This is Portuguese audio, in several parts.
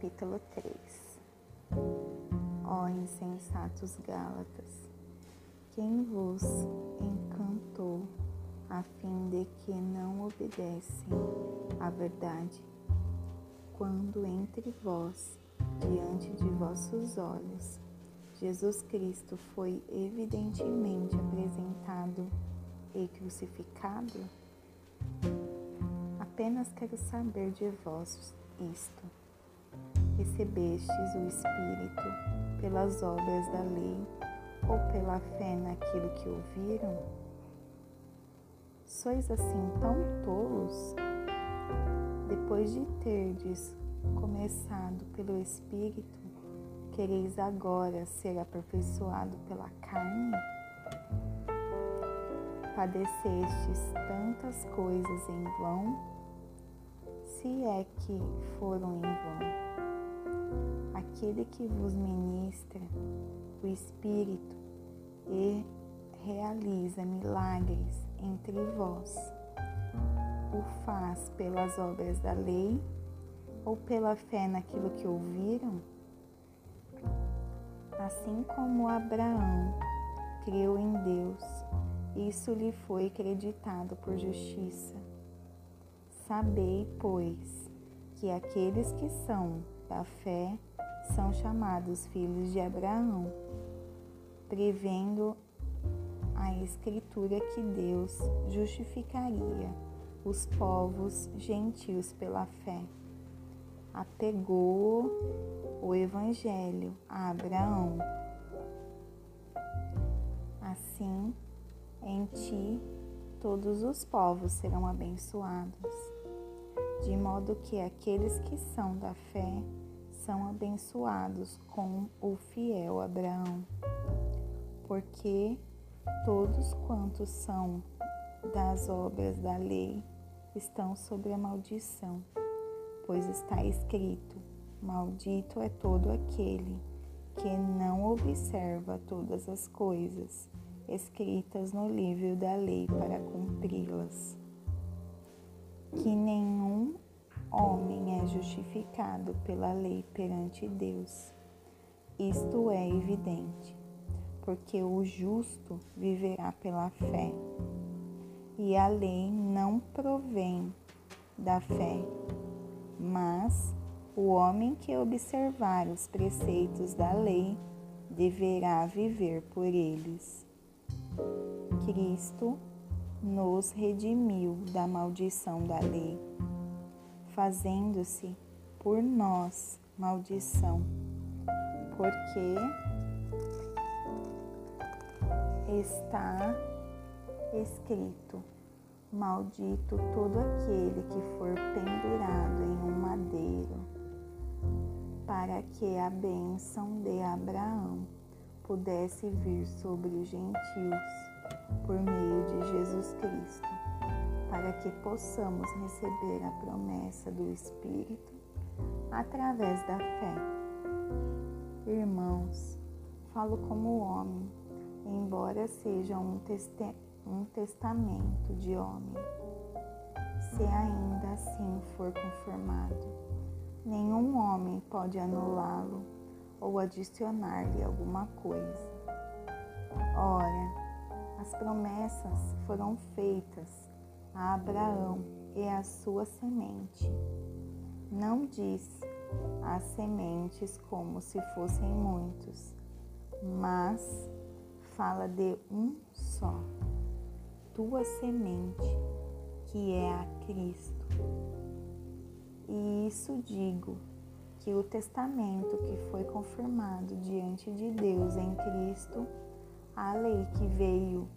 capítulo 3 Ó insensatos Gálatas, quem vos encantou a fim de que não obedecem à verdade, quando entre vós, diante de vossos olhos, Jesus Cristo foi evidentemente apresentado e crucificado? Apenas quero saber de vós isto. Recebestes o Espírito pelas obras da lei ou pela fé naquilo que ouviram? Sois assim tão tolos? Depois de terdes começado pelo Espírito, quereis agora ser aperfeiçoado pela carne? Padecestes tantas coisas em vão? se é que foram em vão. Aquele que vos ministra o Espírito e realiza milagres entre vós, o faz pelas obras da lei ou pela fé naquilo que ouviram? Assim como Abraão creu em Deus, isso lhe foi acreditado por justiça. Sabei, pois, que aqueles que são da fé são chamados filhos de Abraão, prevendo a Escritura que Deus justificaria os povos gentios pela fé. Apegou o Evangelho a Abraão. Assim, em ti todos os povos serão abençoados de modo que aqueles que são da fé são abençoados com o fiel Abraão. Porque todos quantos são das obras da lei estão sob a maldição, pois está escrito: Maldito é todo aquele que não observa todas as coisas escritas no livro da lei para cumpri-las que nenhum homem é justificado pela lei perante Deus. Isto é evidente, porque o justo viverá pela fé, e a lei não provém da fé, mas o homem que observar os preceitos da lei deverá viver por eles. Cristo nos redimiu da maldição da lei, fazendo-se por nós maldição, porque está escrito: Maldito todo aquele que for pendurado em um madeiro, para que a bênção de Abraão pudesse vir sobre os gentios por meio de Jesus Cristo, para que possamos receber a promessa do Espírito através da fé. Irmãos, falo como homem, embora seja um, teste um testamento de homem. Se ainda assim for confirmado, nenhum homem pode anulá-lo ou adicionar-lhe alguma coisa. Ora, as promessas foram feitas a Abraão e a sua semente. Não diz as sementes como se fossem muitos, mas fala de um só, tua semente, que é a Cristo. E isso digo que o testamento que foi confirmado diante de Deus em Cristo a lei que veio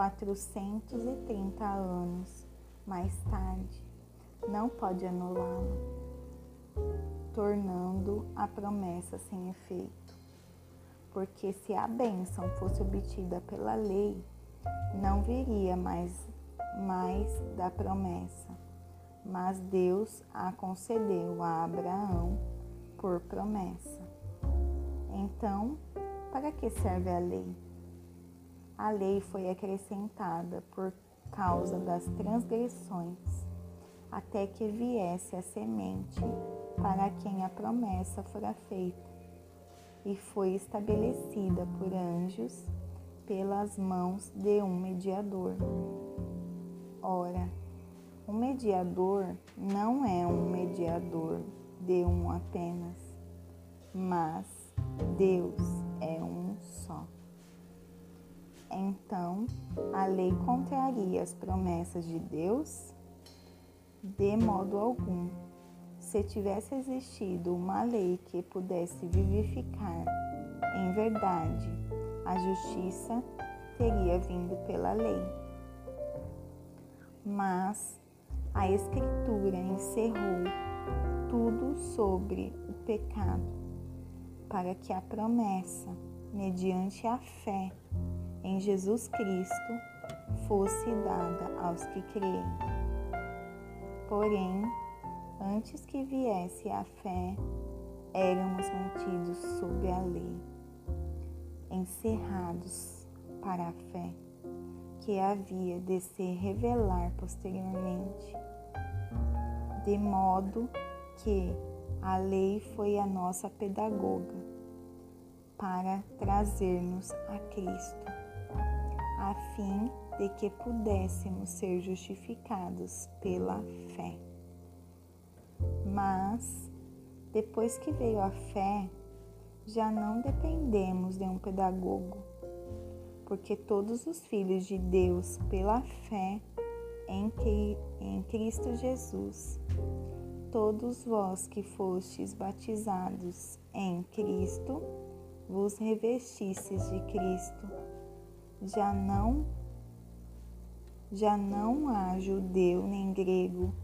430 anos mais tarde não pode anulá-lo, tornando a promessa sem efeito. Porque se a bênção fosse obtida pela lei, não viria mais, mais da promessa, mas Deus a concedeu a Abraão por promessa. Então, para que serve a lei? A lei foi acrescentada por causa das transgressões, até que viesse a semente para quem a promessa fora feita, e foi estabelecida por anjos pelas mãos de um mediador. Ora, um mediador não é um mediador de um apenas, mas Deus é um. Então, a lei contraria as promessas de Deus? De modo algum. Se tivesse existido uma lei que pudesse vivificar em verdade a justiça, teria vindo pela lei. Mas a Escritura encerrou tudo sobre o pecado, para que a promessa, mediante a fé em Jesus Cristo, fosse dada aos que creem. Porém, antes que viesse a fé, éramos mantidos sob a lei, encerrados para a fé, que havia de se revelar posteriormente, de modo que a lei foi a nossa pedagoga para trazer-nos a Cristo, a fim de que pudéssemos ser justificados pela fé. Mas, depois que veio a fé, já não dependemos de um pedagogo, porque todos os filhos de Deus, pela fé em Cristo Jesus, todos vós que fostes batizados em Cristo, vos revestistes de Cristo. Já não já não há judeu nem grego,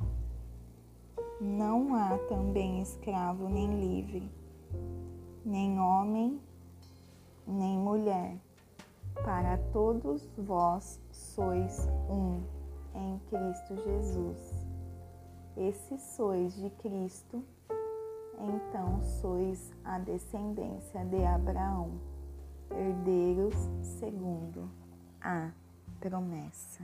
não há também escravo nem livre, nem homem nem mulher. Para todos vós sois um em Cristo Jesus. E se sois de Cristo, então sois a descendência de Abraão, herdeiros segundo a promessa.